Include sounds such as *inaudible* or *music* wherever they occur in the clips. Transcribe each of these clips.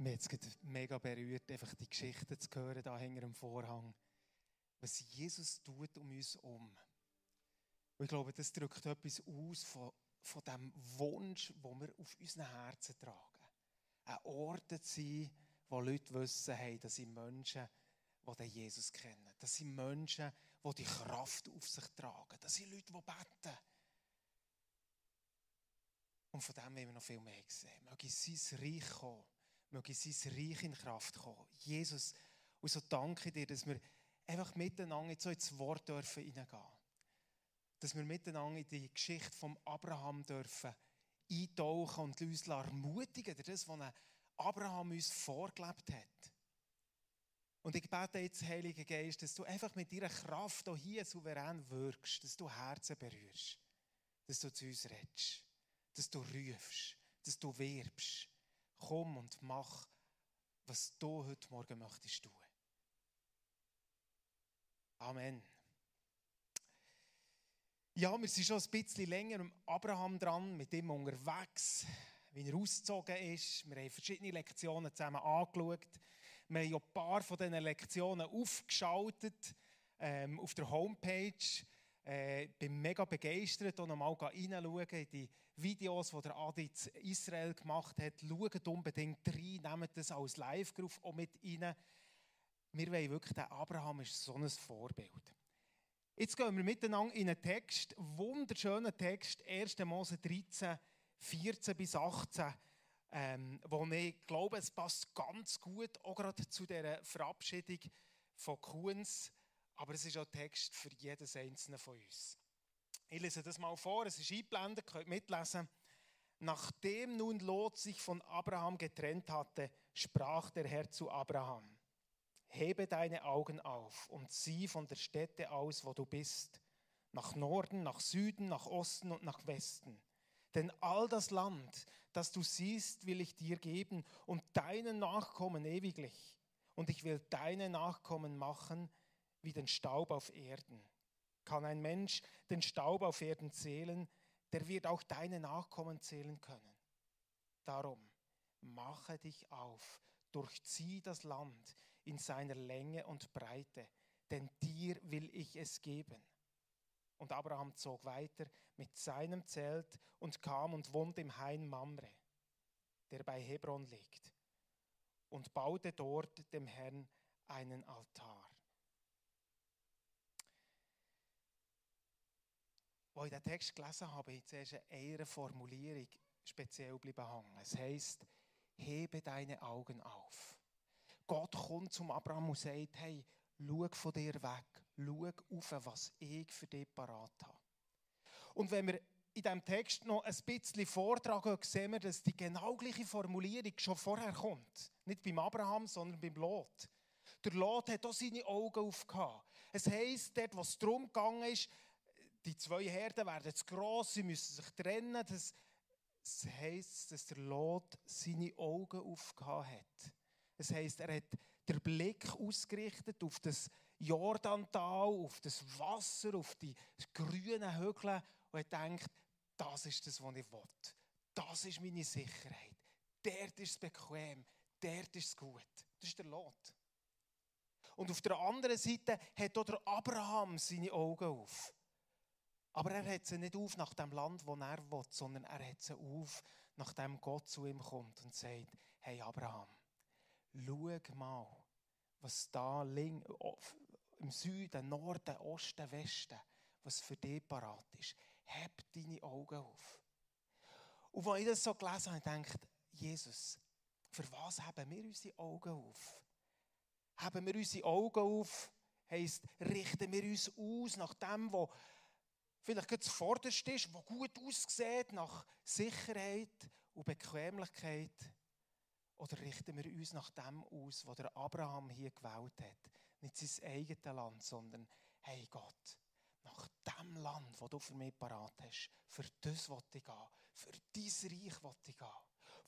Mir hat es mega berührt, einfach die Geschichte zu hören, da hinter dem Vorhang. Was Jesus tut um uns um. Und ich glaube, das drückt etwas aus von, von dem Wunsch, den wir auf unseren Herzen tragen. Ein Ort zu sein, wo Leute wissen, hey, dass sie Menschen, die den Jesus kennen. Das sind Menschen, die die Kraft auf sich tragen. Das sind Leute, die beten. Und von dem wollen wir noch viel mehr sehen. Möge sein Reich kommen möge sein Reich in Kraft kommen. Jesus, und so danke dir, dass wir einfach miteinander so ins Wort dürfen hineingehen. Dass wir miteinander in die Geschichte von Abraham dürfen eintauchen und uns ermutigen, das, was Abraham uns vorgelebt hat. Und ich bete jetzt, Heiliger Geist, dass du einfach mit deiner Kraft hier souverän wirkst, dass du Herzen berührst, dass du zu uns redest, dass du rufst, dass du wirbst komm und mach, was du heute Morgen möchtest tun. Amen. Ja, wir sind schon ein bisschen länger mit Abraham dran, mit ihm unterwegs, wie er ausgezogen ist. Wir haben verschiedene Lektionen zusammen angeschaut. Wir haben ein paar von diesen Lektionen aufgeschaltet ähm, auf der Homepage. Ich äh, bin mega begeistert und nochmal reinschauen in die Videos, die der Adi in Israel gemacht hat. Schaut unbedingt rein, nehmt das als Live-Groove auch mit rein. Wir wollen wirklich, der Abraham ist so ein Vorbild. Jetzt gehen wir miteinander in einen Text, wunderschönen Text, 1. Mose 13, 14 bis 18, ähm, wo ich glaube, es passt ganz gut, auch gerade zu dieser Verabschiedung von Kuhns. Aber es ist auch Text für jedes einzelne von uns. Ich lese das mal vor, es ist eingeblendet, könnt mitlesen. Nachdem nun Lot sich von Abraham getrennt hatte, sprach der Herr zu Abraham: Hebe deine Augen auf und sieh von der Stätte aus, wo du bist, nach Norden, nach Süden, nach Osten und nach Westen. Denn all das Land, das du siehst, will ich dir geben und deinen Nachkommen ewiglich. Und ich will deine Nachkommen machen, wie den Staub auf Erden. Kann ein Mensch den Staub auf Erden zählen, der wird auch deine Nachkommen zählen können. Darum mache dich auf, durchzieh das Land in seiner Länge und Breite, denn dir will ich es geben. Und Abraham zog weiter mit seinem Zelt und kam und wohnte im Hain Mamre, der bei Hebron liegt, und baute dort dem Herrn einen Altar. Als ich den Text gelesen habe, ich zuerst eine Formulierung speziell bleiben hängen. Es heisst, hebe deine Augen auf. Gott kommt zum Abraham und sagt, hey, schau von dir weg, schau auf, was ich für dich parat habe. Und wenn wir in diesem Text noch ein bisschen vortragen, sehen wir, dass die genau gleiche Formulierung schon vorher kommt. Nicht beim Abraham, sondern beim Lot. Der Lot hat auch seine Augen aufgehauen. Es heisst, dort, was darum gegangen ist, die zwei Herden werden zu gross, sie müssen sich trennen. Das, das heisst, dass der Lot seine Augen aufgehauen hat. Das heisst, er hat den Blick ausgerichtet auf das Jordantal, auf das Wasser, auf die grünen Hügel und hat gedacht, das ist das, was ich will. Das ist meine Sicherheit. Dort ist es bequem. Dort ist es gut. Das ist der Lot. Und auf der anderen Seite hat auch der Abraham seine Augen auf. Aber er hat sie nicht auf nach dem Land, wo er will, sondern er hat sie auf, nachdem Gott zu ihm kommt und sagt, hey Abraham, schau mal, was da im Süden, Norden, Osten, Westen, was für dich parat ist. Heb deine Augen auf. Und als ich das so gelesen habe, denke ich, Jesus, für was haben wir unsere Augen auf? Haben wir unsere Augen auf, heisst, richten wir uns aus nach dem, was vielleicht das Vorderste ist, das gut aussieht nach Sicherheit und Bequemlichkeit? Oder richten wir uns nach dem aus, was der Abraham hier gewählt hat? Nicht sein eigenes Land, sondern, hey Gott, nach dem Land, das du für mich parat hast, für das will ich gehen, für dein Reich will ich gehen.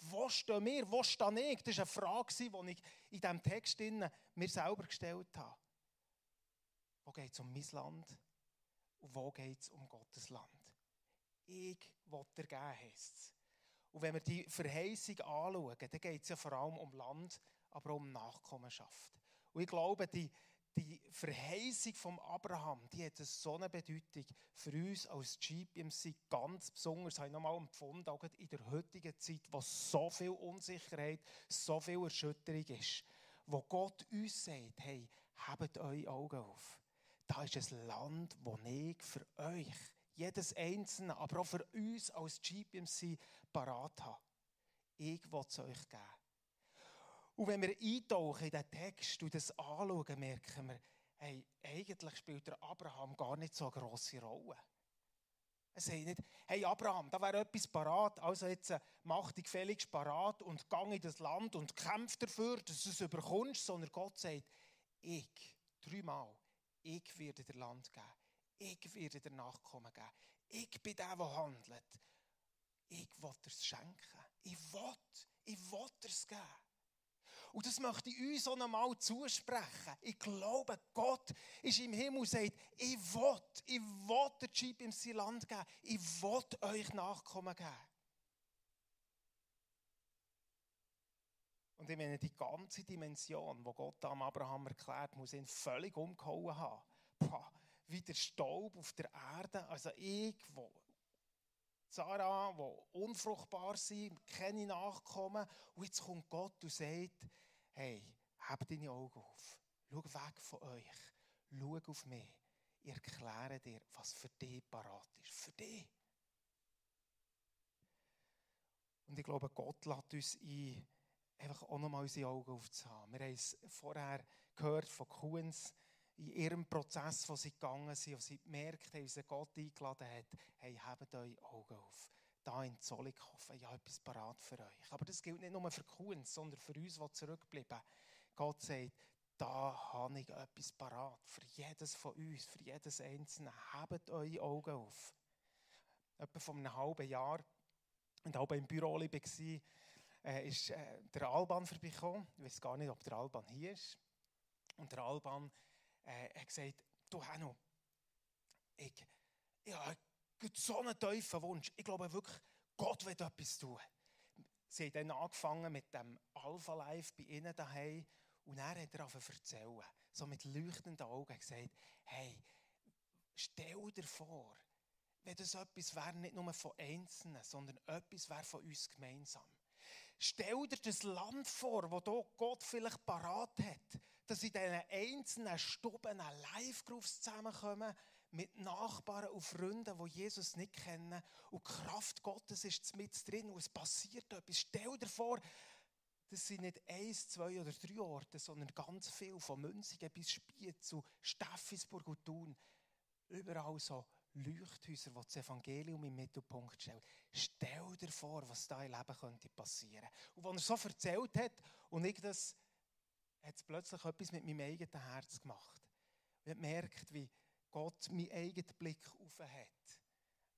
Wo stehen wir? Wo stehe ich? Das war eine Frage, die ich in diesem Text mir selber gestellt habe. Wo geht es um mein Land? Und wo geht es um Gottes Land? Ich will dir geben, heisst es. Und wenn wir die Verheißung anschauen, dann geht es ja vor allem um Land, aber um Nachkommenschaft. Und ich glaube, die, die Verheißung von Abraham, die hat so eine Bedeutung für uns als GPMC ganz besonders, habe ich nochmal empfunden, auch in der heutigen Zeit, wo so viel Unsicherheit, so viel Erschütterung ist, wo Gott uns sagt, hey, habt eure Augen auf. Da ist ein Land, das ich für euch, jedes Einzelne, aber auch für uns als GPMC parat habe. Ich will es euch geben. Und wenn wir eintauchen in diesen Text und das anschauen, merken wir, hey, eigentlich spielt der Abraham gar nicht so eine grosse Rolle. Er sagt nicht, hey Abraham, da wäre etwas parat, also jetzt äh, mach dich gefälligst parat und gang in das Land und kämpf dafür, dass du es überkommst, sondern Gott sagt, ich, dreimal, ich werde dir Land geben, ich werde dir Nachkommen geben, ich bin der, der handelt. Ich will dir es schenken. Ich will, ich will dir es geben. Und das möchte ich uns auch nochmal zusprechen. Ich glaube, Gott ist im Himmel und sagt, ich will, ich will der Jeep im Land geben. Ich will euch Nachkommen geben. Und ich meine, die ganze Dimension, die Gott am Abraham erklärt, muss ihn völlig umgehauen haben. Boah, wie der Staub auf der Erde. Also ich, wo Sarah, die unfruchtbar sind, keine Nachkommen. Und jetzt kommt Gott und sagt, hey, habt deine Augen auf. Schau weg von euch. Schau auf mich. Ich erkläre dir, was für dich parat ist. Für dich. Und ich glaube, Gott lädt uns ein, einfach auch nochmal unsere Augen aufzuhaben. Wir haben es vorher gehört von Kuhns, in ihrem Prozess, wo sie gegangen sind, wo sie gemerkt haben, wie Gott eingeladen hat, hey, habt eure Augen auf. Da in Zollikofen, habe etwas parat für euch. Aber das gilt nicht nur für Kuhns, sondern für uns, die zurückbleiben. Gott sagt, da habe ich etwas parat. Für jedes von uns, für jedes Einzelne. Habt eure Augen auf. Etwa vor einem halben Jahr, und auch im Büro war, äh, ist äh, der Alban vorbeigekommen. Ich weiß gar nicht, ob der Alban hier ist. Und der Alban äh, hat gesagt, du Hanno, ich, ich habe so einen tiefen Wunsch. Ich glaube wirklich, Gott will etwas tun. Sie haben dann angefangen mit dem Alpha Life bei ihnen daheim und er hat er erzählen, so mit leuchtenden Augen gesagt, hey, stell dir vor, wenn das etwas wäre, nicht nur von Einzelnen, sondern etwas wäre von uns gemeinsam. Stell dir das Land vor, wo Gott vielleicht parat hat, dass in diesen einzelnen Stuben Live-Groups zusammenkommen mit Nachbarn und Freunden, die Jesus nicht kennen. Und die Kraft Gottes ist mit drin und es passiert etwas. Stell dir vor, das sind nicht eins, zwei oder drei Orte, sondern ganz viel, von Münzigen bis Spiez zu Steffisburg und Thun. Überall so Leuchthäuser, die das Evangelium im Mittelpunkt stellen. Stell dir vor, was da im Leben könnte passieren. Und als er so erzählt hat und ich das hat es plötzlich etwas mit meinem eigenen Herz gemacht. Ich habe gemerkt, wie Gott meinen eigenen Blick auf hat.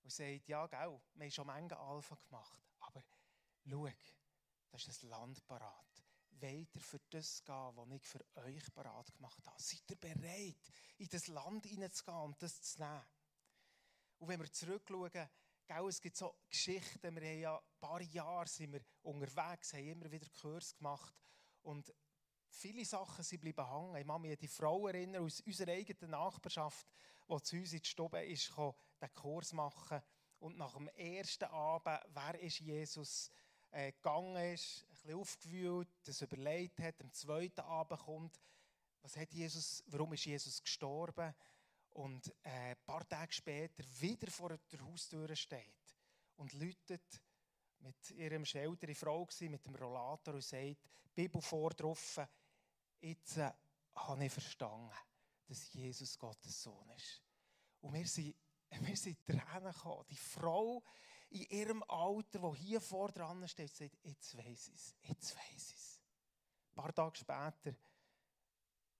Und sagt, ja, gell, wir haben schon Menge Alpha gemacht, aber schau, das ist ein Land parat. Ihr für das gehen, was ich für euch parat gemacht habe? Seid ihr bereit, in das Land hineinzugehen und das zu nehmen? Und wenn wir zurückschauen, gell, es gibt so Geschichten, wir haben ja ein paar Jahre sind wir unterwegs, haben immer wieder Kurs gemacht und viele Sachen sind bleiben hängen. Ich kann mich an die Frau erinnern aus unserer eigenen Nachbarschaft, die zu uns in die Stube ist, den Kurs machen und nach dem ersten Abend, wer ist Jesus, äh, gegangen ist, ein bisschen aufgewühlt, das überlegt hat, am zweiten Abend kommt, was hat Jesus, warum ist Jesus gestorben? Und äh, ein paar Tage später wieder vor der Haustür steht und läutet mit ihrem älteren Frau mit dem Rollator und sagt, Bibel vordrauf, jetzt äh, habe ich verstanden, dass Jesus Gottes Sohn ist. Und wir sind, *laughs* wir sind Tränen gekommen. Die Frau in ihrem Alter, die hier vor dran steht, sagt, jetzt weiß ich es, jetzt weiß ich es. Ein paar Tage später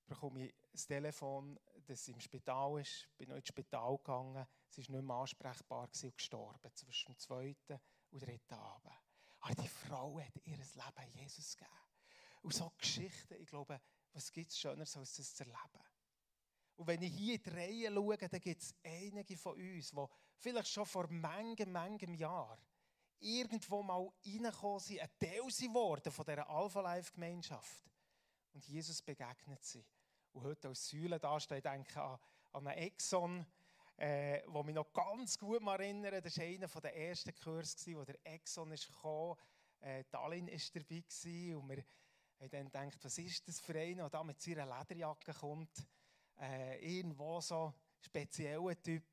bekomme ich das Telefon, dass sie im Spital ist. Bin noch ins Spital gegangen. Sie war nicht mehr ansprechbar und gestorben zwischen dem zweiten und dritten Abend. Aber die Frau hat ihr Leben Jesus gegeben. Und so Geschichten, ich glaube, was gibt es Schöneres, als das zu erleben? Und wenn ich hier in die Reihe schaue, dann gibt es einige von uns, die vielleicht schon vor manchem, manchem Jahr irgendwo mal reingekommen sind, ein Teil geworden von dieser Alpha-Life-Gemeinschaft. Und Jesus begegnet sie. Und heute als Säule da steht, denke an, an einen Exxon, äh, wo mich noch ganz gut erinnere. Das war einer der ersten Kurse, wo der Exxon ist gekommen. Äh, Tallinn war dabei gewesen, und wir haben dann gedacht, was ist das für einer, der da mit seiner Lederjacke kommt. Äh, irgendwo so spezieller Typ.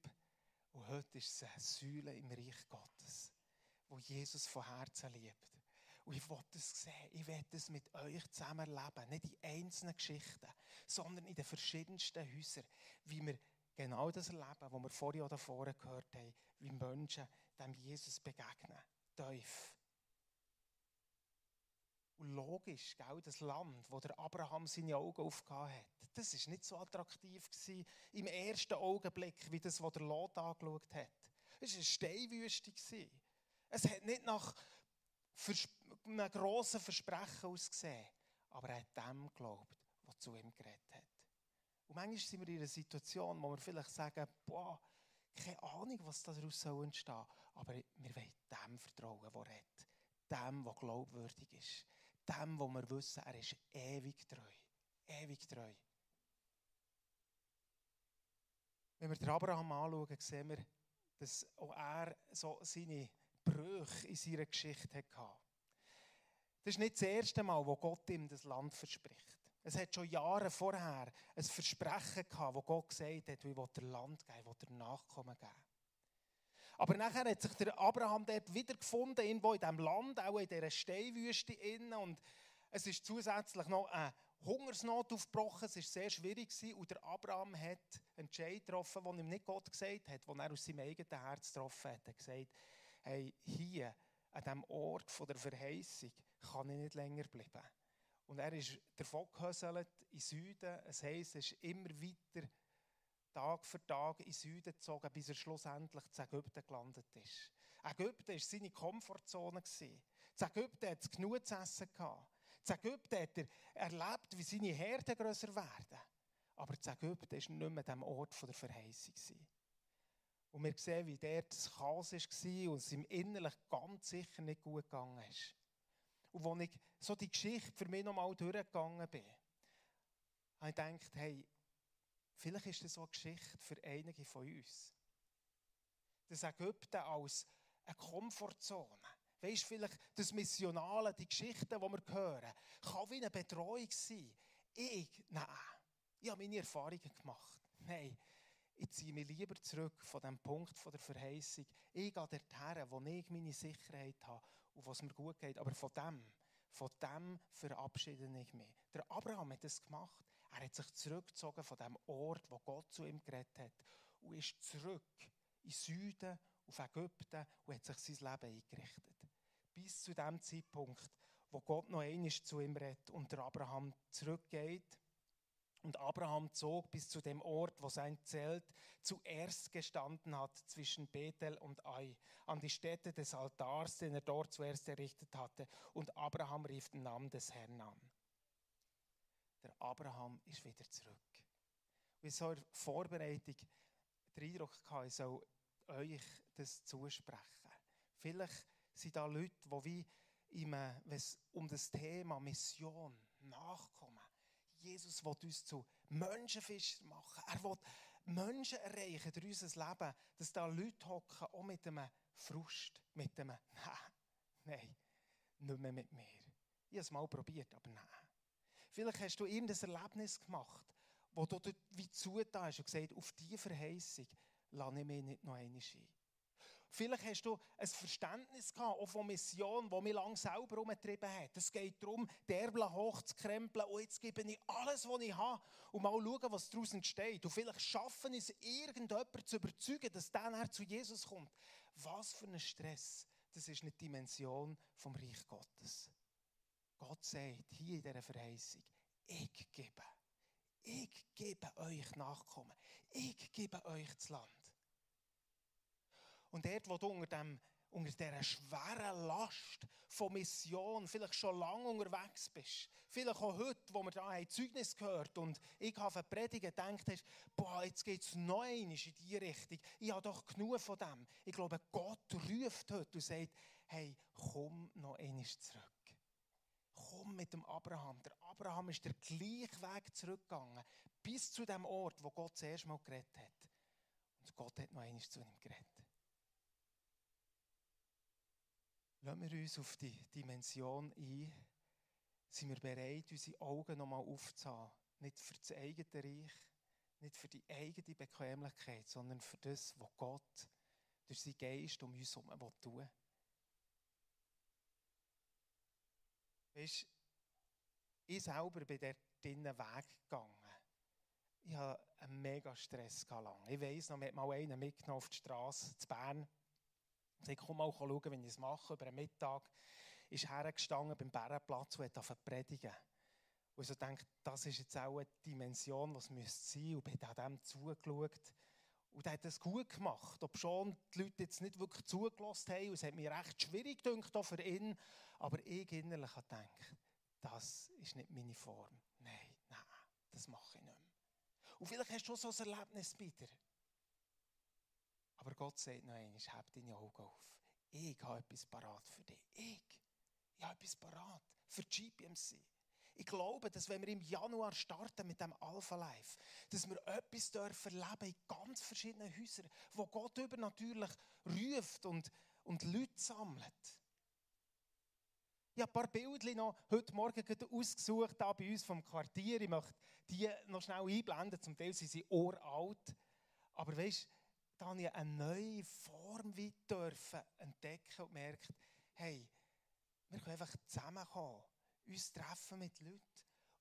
Und heute ist es eine Säule im Reich Gottes, wo Jesus von Herzen liebt. Und ich will das sehen, ich will das mit euch zusammen erleben. Nicht in einzelnen Geschichten, sondern in den verschiedensten Häusern, wie wir genau das erleben, was wir vorher oder vorher gehört haben, wie Menschen dem Jesus begegnen. Tief. Und logisch, gell, das Land, wo der Abraham seine Augen aufgehauen hat, das war nicht so attraktiv gewesen, im ersten Augenblick, wie das, was der Lot angeschaut hat. Es war eine Steinwüste. Es hat nicht nach einem grossen Versprechen ausgesehen, aber er hat dem geglaubt, was zu ihm geredet hat. Und manchmal sind wir in einer Situation, wo wir vielleicht sagen, boah, keine Ahnung, was daraus entstehen soll aber wir wollen dem vertrauen, der redet, dem, der glaubwürdig ist dem, wo wir wissen, er ist ewig treu. Ewig treu. Wenn wir den Abraham anschauen, sehen wir, dass auch er so seine Brüche in seiner Geschichte hatte. Das ist nicht das erste Mal, wo Gott ihm das Land verspricht. Es hat schon Jahre vorher ein Versprechen gehabt, wo Gott gesagt hat, wie will der Land geben, will der Nachkommen geben. Aber nachher hat sich der Abraham dort wiedergefunden, irgendwo in diesem Land, auch in dieser Steinwüste. Innen. Und es ist zusätzlich noch eine Hungersnot aufgebrochen. Es war sehr schwierig. Gewesen. Und der Abraham hat einen Entscheid getroffen, den ihm nicht Gott gesagt hat, den er aus seinem eigenen Herz getroffen hat. Er hat gesagt, hey, hier, an diesem Ort der Verheißung, kann ich nicht länger bleiben. Und er ist davon gehöselt in Süden. Es heisst, es ist immer weiter Tag für Tag in Süden gezogen, bis er schlussendlich zu Ägypten gelandet ist. Ägypten war seine Komfortzone. In Ägypten hat es genug zu essen gehabt. In Ägypten hat er erlebt, wie seine Herden grösser werden. Aber in Ägypten war nicht mehr dem Ort der Verheißung. Und wir sehen, wie dort das Chaos war und es ihm innerlich ganz sicher nicht gut gegangen ist. Und als ich so die Geschichte für mich nochmal durchgegangen bin, habe ich gedacht, hey, Vielleicht ist das so eine Geschichte für einige von uns. Das Ägypten als eine Komfortzone. Weißt du, vielleicht das Missionale, die Geschichten, die wir hören, kann wie eine Betreuung sein. Ich, nein, ich habe meine Erfahrungen gemacht. Nein, ich ziehe mich lieber zurück von dem Punkt von der Verheißung. Ich gehe dorthin, wo ich meine Sicherheit habe und was mir gut geht. Aber von dem, von dem verabschiede ich mich. Der Abraham hat das gemacht. Er hat sich zurückgezogen von dem Ort, wo Gott zu ihm geredet hat und ist zurück in Süden, auf Ägypten und hat sich sein Leben eingerichtet. Bis zu dem Zeitpunkt, wo Gott noch einmal zu ihm redet und der Abraham zurückgeht. Und Abraham zog bis zu dem Ort, wo sein Zelt zuerst gestanden hat, zwischen Bethel und Ai, an die Stätte des Altars, den er dort zuerst errichtet hatte. Und Abraham rief den Namen des Herrn an der Abraham ist wieder zurück. Und so in der Vorbereitung den Eindruck hatte, ich soll euch das zusprechen. Vielleicht sind da Leute, die wie im, wenn es um das Thema Mission nachkommen. Jesus will uns zu Menschenfischern machen. Er will Menschen erreichen durch unser Leben, dass da Leute hocken, auch mit einem Frust, mit einem *laughs* Nein, nein, nicht mehr mit mir. Ich habe es mal probiert, aber nein. Vielleicht hast du irgendein Erlebnis gemacht, wo du wie zugetan hast und gesagt auf diese Verheißung lasse ich mich nicht noch einmal ein. Vielleicht hast du ein Verständnis gehabt, auch von Mission, die mich lange selber umgetrieben hat. Es geht darum, die hochzukrempeln und jetzt gebe ich alles, was ich habe und mal schauen, was daraus entsteht. Und vielleicht schaffen es, irgendjemanden zu überzeugen, dass der zu Jesus kommt. Was für ein Stress. Das ist eine Dimension vom Reich Gottes. Gott sagt hier in dieser Verheißung, ich gebe, ich gebe euch Nachkommen, ich gebe euch das Land. Und dort, wo du unter dem, unter dieser schweren Last von Mission, vielleicht schon lange unterwegs bist, vielleicht auch heute, wo wir da ein Zeugnis gehört und ich habe Predigen gedacht hast, boah, jetzt geht es noch in diese Richtung. Ich habe doch genug von dem. Ich glaube, Gott ruft heute und sagt, hey, komm noch einmal zurück. Komm mit dem Abraham. Der Abraham ist der gleiche Weg zurückgegangen, bis zu dem Ort, wo Gott zuerst mal geredet hat. Und Gott hat noch einmal zu ihm geredet. Lassen wir uns auf die Dimension ein. Sind wir bereit, unsere Augen nochmal aufzuhaben? Nicht für das eigene Reich, nicht für die eigene Bequemlichkeit, sondern für das, was Gott durch seinen Geist um uns herum tun will. Weißt, ich selber bin dort Weg gegangen. Ich hatte einen mega Stress. Ich weiss noch, mir hat mal einen mitgenommen auf die Straße zu Bern. Ich komm mal schauen, wenn ich es mache. Über den Mittag ist hergestanden beim Bärenplatz und hat predigen. Und ich so denke, das ist jetzt auch eine Dimension, was müsste sein. Und bin an dem zugeschaut. Und er hat das gut gemacht. Ob schon die Leute jetzt nicht wirklich zugelassen haben. Und es hat mir recht schwierig gedacht für ihn. Aber ich innerlich habe gedacht, das ist nicht meine Form. Nein, nein, das mache ich nicht mehr. Und vielleicht hast du schon so ein Erlebnis bei dir. Aber Gott sagt noch einmal, hab deine Augen auf. Ich habe etwas parat für dich. Ich. Ich habe etwas parat für die GPMC. Ich glaube, dass wenn wir im Januar starten mit dem Alpha Life, dass wir etwas dürfen erleben in ganz verschiedenen Häusern, wo Gott übernatürlich ruft und, und Leute sammelt. Ich habe ein paar Bilder heute Morgen ausgesucht, hier bei uns vom Quartier. Ich möchte die noch schnell einblenden. Zum Teil sind sie uralt. Aber weißt du, da habe ich eine neue Form dürfen entdecken und merkt, hey, wir können einfach zusammenkommen, uns treffen mit Leuten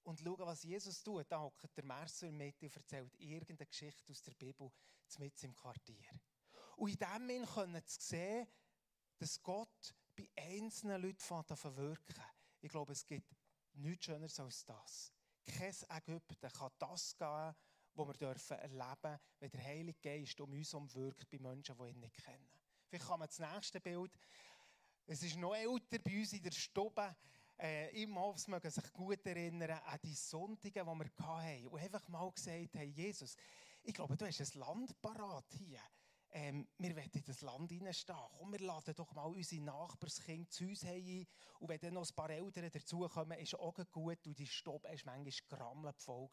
und schauen, was Jesus tut. Da hockt der Mercer Mitte und erzählt irgendeine Geschichte aus der Bibel mit im Quartier. Und in dem Moment können sie sehen, dass Gott bei einzelnen Leuten verwirken Ich glaube, es gibt nichts Schöneres als das. Kein Ägypten kann das geben, was wir dürfen erleben wenn der Heilige Geist um uns wirkt bei Menschen, die ihn nicht kennen. Vielleicht kann man das nächste Bild. Es ist noch älter bei uns in der Stube. Äh, Im Hof mögen sich gut erinnern an die Sonntage, die wir hatten. Und einfach mal gesagt haben, Jesus, ich glaube, du hast ein Land parat hier ähm, wir wollen in das Land hineinstehen. Komm, wir laden doch mal unsere Nachbarskinder zu uns ein. Und wenn dann noch ein paar Eltern dazukommen, ist auch gut. Und die Stopp war manchmal grammelnd voll.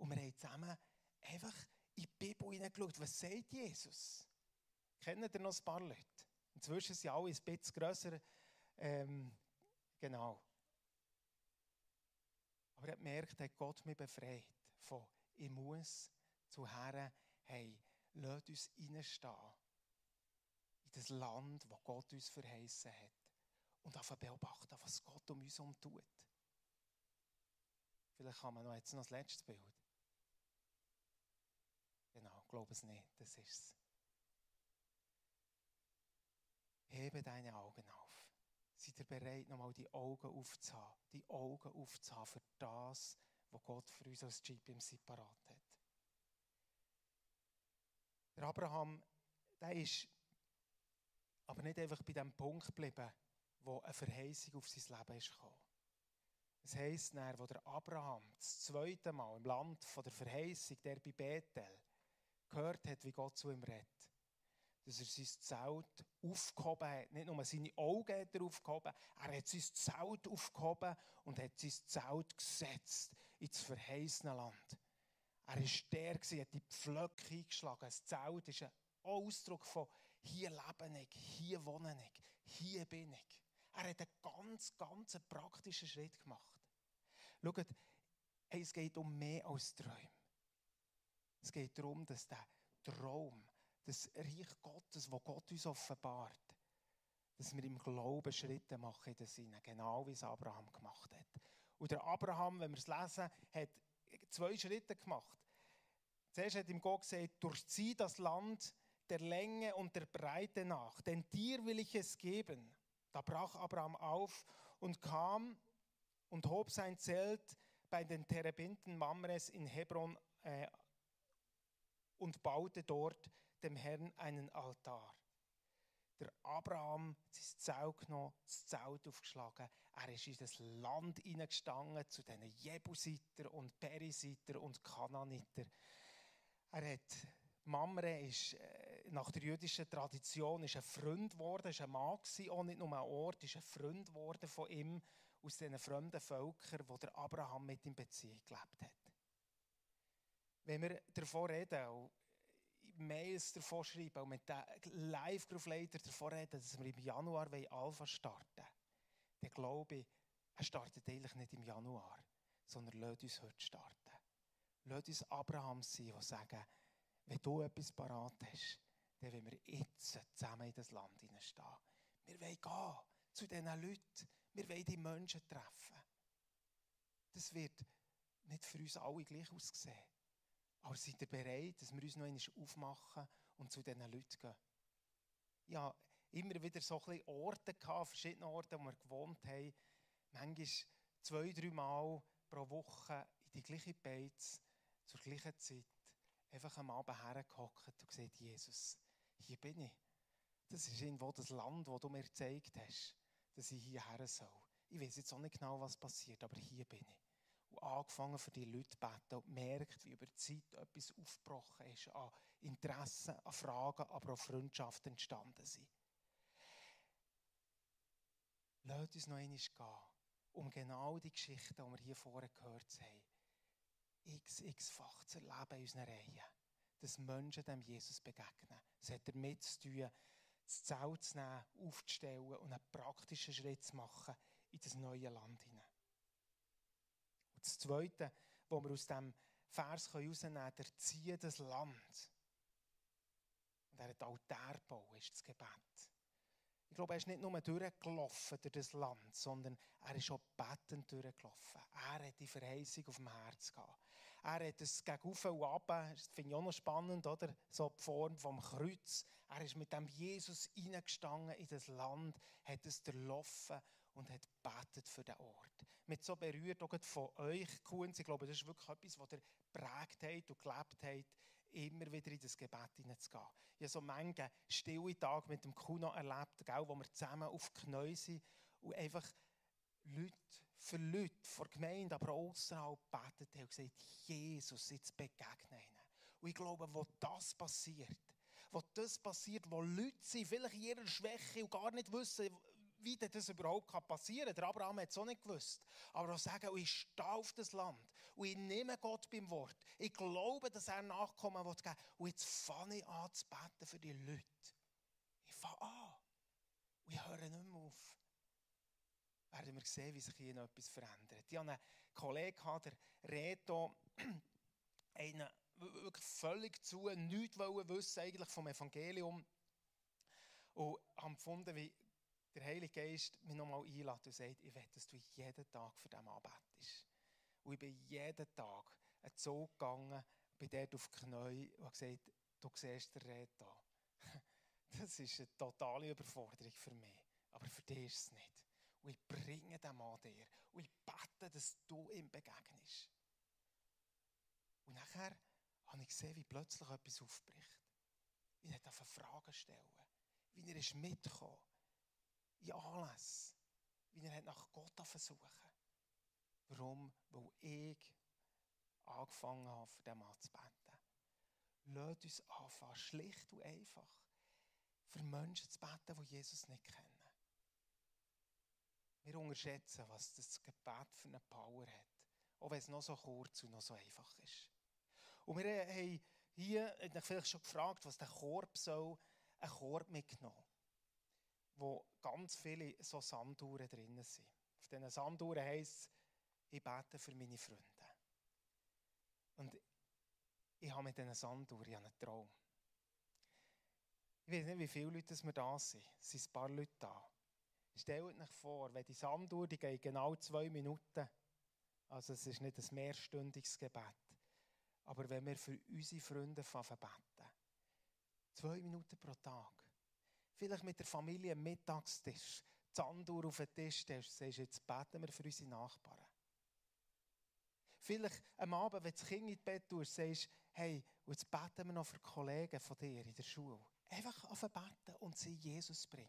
Und wir haben zusammen einfach in die Bibel hineingeschaut. Was sagt Jesus? Kennen ihr noch ein paar Leute? Inzwischen sind alle ein bisschen grösser. Ähm, genau. Aber er hat gemerkt, hat Gott mich befreit von «Ich muss» zu Herren, hey, Lasst uns reinstehen in das Land, das Gott uns verheißen hat. Und einfach beobachten, was Gott um uns herum tut. Vielleicht haben wir noch jetzt noch das letzte Bild. Glaube es nicht, das ist es. Hebe deine Augen auf. Seid ihr bereit, nochmal die Augen aufzuhaben? Die Augen aufzuhaben für das, was Gott für uns als GPMC parat hat. Der Abraham, der ist aber nicht einfach bei dem Punkt geblieben, wo eine Verheißung auf sein Leben ist gekommen. Es heisst dann, wo der Abraham das zweite Mal im Land von der Verheißung, der bei Bethel, gehört hat, wie Gott zu ihm redet, dass er sein Zelt aufgehoben hat. Nicht nur seine Augen hat er aufgehoben, er hat sein Zelt aufgehoben und hat sein Zelt gesetzt ins verheißene Land. Er war der, hat die Pflöcke eingeschlagen. Das Zelt ist ein Ausdruck von hier lebe ich, hier wohne ich, hier bin ich. Er hat einen ganz, ganz praktischen Schritt gemacht. Schaut, es geht um mehr als Träume. Es geht darum, dass der Traum, das Reich Gottes, wo Gott uns offenbart, dass wir im Glauben Schritte machen in den Sinne, genau wie es Abraham gemacht hat. Und der Abraham, wenn wir es lesen, hat zwei Schritte gemacht. Zuerst hat ihm Gott gesagt, durchzieh das Land der Länge und der Breite nach, denn dir will ich es geben. Da brach Abraham auf und kam und hob sein Zelt bei den Terebinten Mamres in Hebron äh, und baute dort dem Herrn einen Altar. der Abraham sein Zelt genommen, das Zelt aufgeschlagen. Er ist in das Land hineingestanden, zu diesen Jebusiter und Perisiter und Kananiter. Er hat, Mamre ist äh, nach der jüdischen Tradition ist ein Freund geworden, ist ein Mann gewesen, auch nicht nur ein Ort, ist ein Freund geworden von ihm aus diesen fremden Völkern, wo der Abraham mit in Beziehung gelebt hat. Wenn wir davon reden, Mails davon schreiben und mit den Live-Groove-Leiter davon reden, dass wir im Januar Alpha starten dann glaube ich, er startet eigentlich nicht im Januar, sondern lässt uns heute starten. Lass uns Abraham sein, der sagen, wenn du etwas parat hast, dann wollen wir jetzt zusammen in das Land hineinstehen. Wir wollen gehen zu diesen Leuten. Wir wollen die Menschen treffen. Das wird nicht für uns alle gleich aussehen. Aber seid ihr bereit, dass wir uns noch einmal aufmachen und zu diesen Leuten gehen? Ja, immer wieder so ein Orte gehabt, verschiedene Orte, wo wir gewohnt haben. Manchmal zwei, drei Mal pro Woche in die gleiche Beiz, zur gleichen Zeit, einfach am Abend hergehockt und gesagt, Jesus, hier bin ich. Das ist irgendwo das Land, das du mir gezeigt hast, dass ich hierher soll. Ich weiß jetzt auch nicht genau, was passiert, aber hier bin ich und angefangen für die Leute zu beten und merkt, wie über die Zeit etwas aufgebrochen ist, an Interessen, an Fragen, aber auch Freundschaften entstanden sind. Lasst uns noch einmal gehen, um genau die Geschichten, die wir hier vorher gehört haben, x, x-fach zu erleben in unseren Reihen. Dass Menschen dem Jesus begegnen. Es hat damit zu tun, das Zelt zu nehmen, aufzustellen und einen praktischen Schritt zu machen in das neue Land hinein. Das Zweite, was wir aus diesem Vers herausnehmen können, der ziehe das Land. Und er hat Altar gebaut, ist das Gebet. Ich glaube, er ist nicht nur durchgelaufen durch das Land, sondern er ist auch bettend durchgelaufen. Er hat die Verheißung auf dem Herz gehabt. Er hat es gegen und runter, das finde ich auch noch spannend, oder? so die Form vom Kreuz. Er ist mit dem Jesus hineingestanden in das Land, hat es durchlaufen und hat betet für den Ort. Mit so berührt auch von euch, Kunz, ich glaube, das ist wirklich etwas, was ihr prägt habt und gelebt habt, immer wieder in das Gebet hineinzugehen. Ich habe so manche stille Tage mit dem Kuno erlebt, wo wir zusammen auf Knie sind und einfach Leute für Leute vor Gemeinde, aber außerhalb betet haben und gesagt, Jesus, jetzt begegne ihnen. Und ich glaube, wo das passiert, wo das passiert, wo Leute sind, vielleicht in ihrer Schwäche und gar nicht wissen, wie das überhaupt passieren kann. Der Abraham hat es auch nicht gewusst. Aber sagen, oh, ich stehe auf das Land und ich nehme Gott beim Wort. Ich glaube, dass er Nachkommen will Und jetzt fange ich an zu beten für die Leute. Ich fange an. Und ich höre nicht mehr auf. Werden wir sehen, wie sich hier noch etwas verändert. Ich habe einen Kollegen, der Reto, *clears throat* einen wirklich völlig zu, nichts wissen eigentlich vom Evangelium. Und haben gefunden, wie der Heilige Geist mich nochmal einlädt und sagt, ich will, dass du jeden Tag für den anbetest. Und ich bin jeden Tag einen Zug gegangen, bin dort auf die Knie und habe gesagt, du siehst den Reto. *laughs* Das ist eine totale Überforderung für mich. Aber für dich ist es nicht. Und ich bringe den Mann dir. Und ich bete, dass du ihm begegnest. Und nachher habe ich gesehen, wie plötzlich etwas aufbricht. Wie er Fragen stellen Wie er ist mitgekommen in Anlässen, wie er nach Gott versuchen Warum? Weil ich angefangen habe, für diesen Mann zu beten. Lasst uns anfangen, schlicht und einfach, für Menschen zu beten, die Jesus nicht kennen. Wir unterschätzen, was das Gebet für eine Power hat. Auch wenn es noch so kurz und noch so einfach ist. Und wir haben hier, ich vielleicht schon gefragt, was der Korb soll, einen Korb mitgenommen wo ganz viele so Sanduhren drin sind. Auf diesen Sanduhren heisst es, ich bete für meine Freunde. Und ich habe mit diesen Sanduhren einen Traum. Ich weiß nicht, wie viele Leute wir da sind. Es sind ein paar Leute da. Stellt euch vor, wenn die Sanduhr, die geht genau zwei Minuten, also es ist nicht ein mehrstündiges Gebet, aber wenn wir für unsere Freunde beten, zwei Minuten pro Tag, vielleicht mit der Familie am Mittagstisch, die Sanduhr auf den Tisch stellst, sagst, jetzt beten wir für unsere Nachbarn. Vielleicht am Abend, wenn du das Kind ins Bett tust, sagst, hey, jetzt beten wir noch für Kollegen von dir in der Schule. Einfach auf beten und sie Jesus bringen.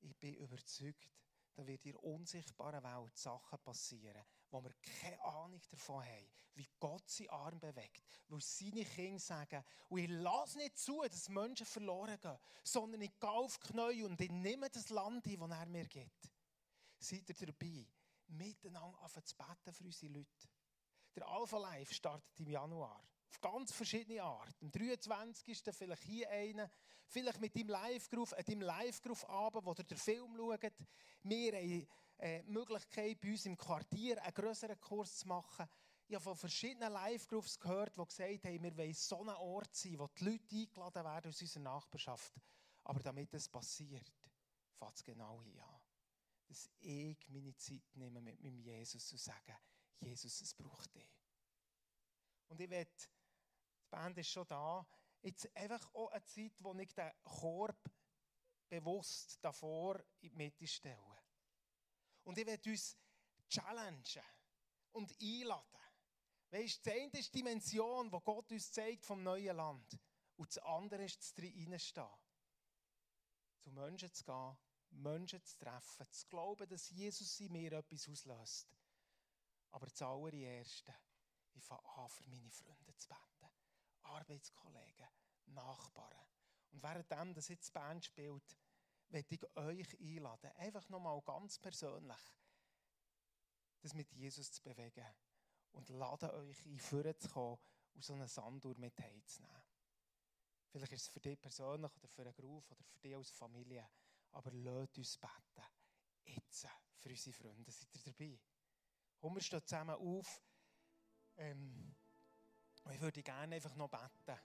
Ich bin überzeugt, da wird in der unsichtbaren Welt Sachen passieren, wo wir keine Ahnung davon haben, wie Gott seinen Arm bewegt. Weil seine Kinder sagen, und ich lasse nicht zu, dass Menschen verloren gehen, sondern ich gehe auf die Knie und ich nehme das Land ein, das er mir gibt. Seid ihr dabei, miteinander zu beten für unsere Leute? Der Alpha Life startet im Januar. Auf ganz verschiedene Arten. Am 23. vielleicht hier einen, vielleicht mit deinem Live-Groove, an deinem Live-Groove-Abend, wo ihr den Film schaut. Wir haben äh, Möglichkeit, bei uns im Quartier einen größeren Kurs zu machen. Ich habe von verschiedenen Live-Groups gehört, die gesagt haben, wir wollen so ein Ort sein, wo die Leute eingeladen werden aus unserer Nachbarschaft. Aber damit das passiert, fängt es genau hier an. Dass ich meine Zeit nehme mit meinem Jesus und sage, Jesus, es braucht dich. Und ich will, die Band ist schon da, jetzt einfach auch eine Zeit, wo ich den Korb bewusst davor in die Mitte stelle. Und ich will uns challengen und einladen. Weißt du, das eine ist die Dimension, die Gott uns zeigt vom neuen Land. Und das andere ist das Reinstehen. Zu Menschen zu gehen, Menschen zu treffen, zu glauben, dass Jesus in mir etwas auslöst. Aber das allererste, ich fange an, für meine Freunde zu beten. Arbeitskollegen, Nachbarn. Und währenddem, dass jetzt die Band spielt, möchte ich euch einladen, einfach nochmal ganz persönlich, das mit Jesus zu bewegen. Und lade euch ein, vorzukommen und so eine Sanduhr mit heimzunehmen. Vielleicht ist es für dich persönlich oder für einen Beruf oder für dich als Familie. Aber lasst uns beten. Jetzt für unsere Freunde. Seid ihr dabei? Kommen wir stehen zusammen auf. Ähm, ich würde gerne einfach noch beten.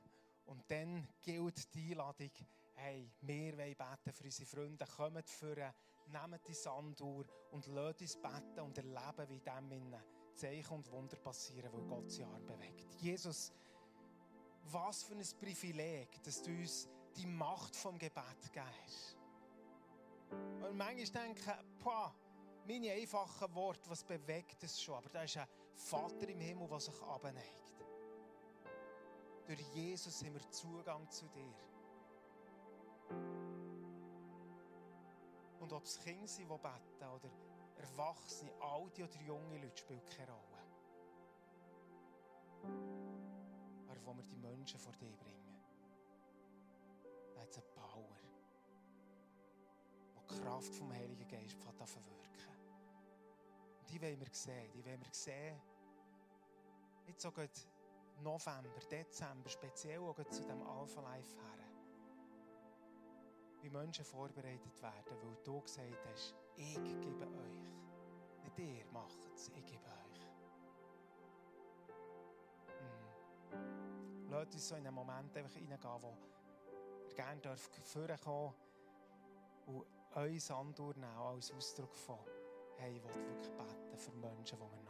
Und dann gilt die Einladung, hey, wir wollen beten für unsere Freunde. Kommt für nehmt die Sanduhr und lasst uns beten und erleben, wie in dem Zeichen und Wunder passieren, weil Gott sein Arm bewegt. Jesus, was für ein Privileg, dass du uns die Macht vom Gebet hast. Und manchmal denken, boah, meine einfachen Worte, was bewegt es schon? Aber da ist ein Vater im Himmel, der sich abneigt. Durch Jesus haben wir Zugang zu dir. Und ob es Kinder sind, die beten, oder Erwachsene, alte oder junge Leute, spielt keine Rolle. Aber wo wir die Menschen vor dir bringen, da hat es eine Power, die Kraft vom Heiligen Geist verwirkt die wollen wir sehen. Die wollen wir sehen. So gut November, Dezember, speziell auch zu dem Alpha Life her. Wie Menschen vorbereitet werden, weil du gesagt hast, ich gebe euch. Nicht ihr macht es, ich gebe euch. Hm. Lasst uns so in einen Moment einfach reingehen, wo ihr gerne vorkommen und eure Sanduhr als Ausdruck von hey, ich will wirklich beten für Menschen, die wir